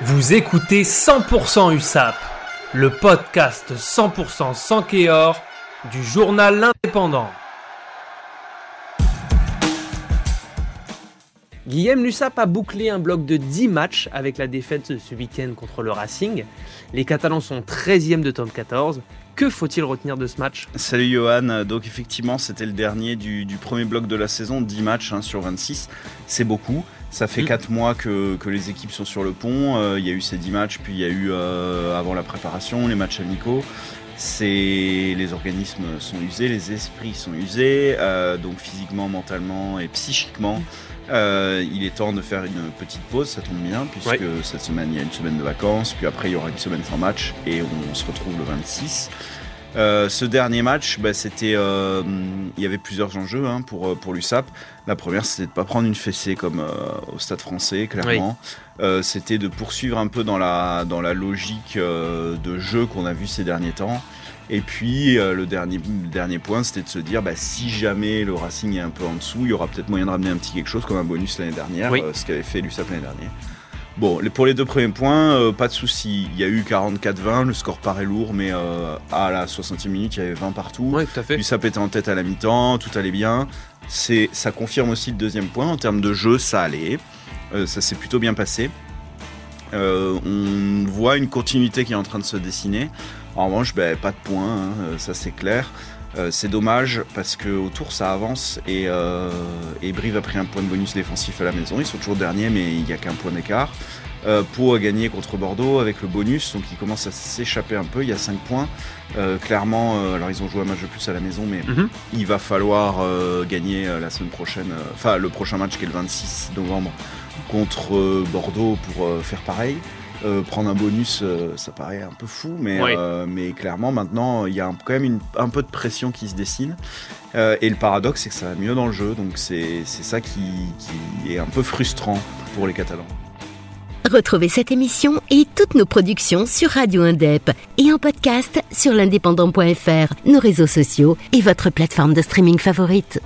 Vous écoutez 100% USAP, le podcast 100% sans Kéor du journal L'Indépendant. Guillaume Lussap a bouclé un bloc de 10 matchs avec la défaite ce week-end contre le Racing. Les Catalans sont 13e de top 14. Que faut-il retenir de ce match? Salut Johan, donc effectivement c'était le dernier du, premier bloc de la saison, 10 matchs hein, sur 26, c'est beaucoup. Ça fait 4 mm. mois que, les équipes sont sur le pont, euh, il y a eu ces 10 matchs, puis il y a eu euh, avant la préparation les matchs amicaux. les organismes sont usés, les esprits sont usés, euh, donc physiquement, mentalement et psychiquement. il est temps de faire une petite pause, ça tombe bien, puisque cette semaine il y a une semaine de vacances, puis après il y aura une semaine sans match et on se retrouve le 26. Euh, ce dernier match, bah, c'était, euh, il y avait plusieurs enjeux hein, pour euh, pour l'USAP. La première, c'était de pas prendre une fessée comme au Stade Français, clairement. c'était de poursuivre un peu dans la dans la logique de jeu qu'on a vu ces derniers temps. Et puis le dernier dernier point, c'était de se dire, bah, si jamais le Racing est un peu en dessous, il y aura peut-être moyen de ramener un petit quelque chose comme un bonus l'année dernière, ce qu'avait fait l'USAP l'année dernière. Bon, pour les deux premiers points, euh, pas de souci. Il y a eu 44-20, le score paraît lourd, mais euh, à la 60e minute, il y avait 20 partout. Oui, tout à fait. Puis ça pétait en tête à la mi-temps, tout allait bien. C'est, ça confirme aussi le deuxième point. En termes de jeu, ça allait. Euh, ça s'est plutôt bien passé. on voit une continuité qui est en train de se dessiner. En revanche, ben, pas de points, hein, ça c'est clair. Euh, c'est dommage parce que autour ça avance euh, et, Brive a pris un point de bonus défensif à la maison. Ils sont toujours derniers mais il n'y a qu'un point d'écart. Euh, Pau a gagné contre Bordeaux avec le bonus, donc il commence à s'échapper un peu. Il y a 5 points. Euh, clairement, alors ils ont joué un match de plus à la maison, mais mhm. il va falloir gagner la semaine prochaine, enfin le prochain match qui est le 26 novembre contre Bordeaux pour faire pareil. Euh, prendre un bonus, euh, ça paraît un peu fou, mais, euh, mais clairement maintenant il y a quand même un peu de pression qui se dessine. et le paradoxe, c'est que ça va mieux dans le jeu, donc c'est ça qui, qui est un peu frustrant pour les Catalans. Retrouvez cette émission et toutes nos productions sur Radio Indep et en podcast sur l'indépendant.fr, nos réseaux sociaux et votre plateforme de streaming favorite.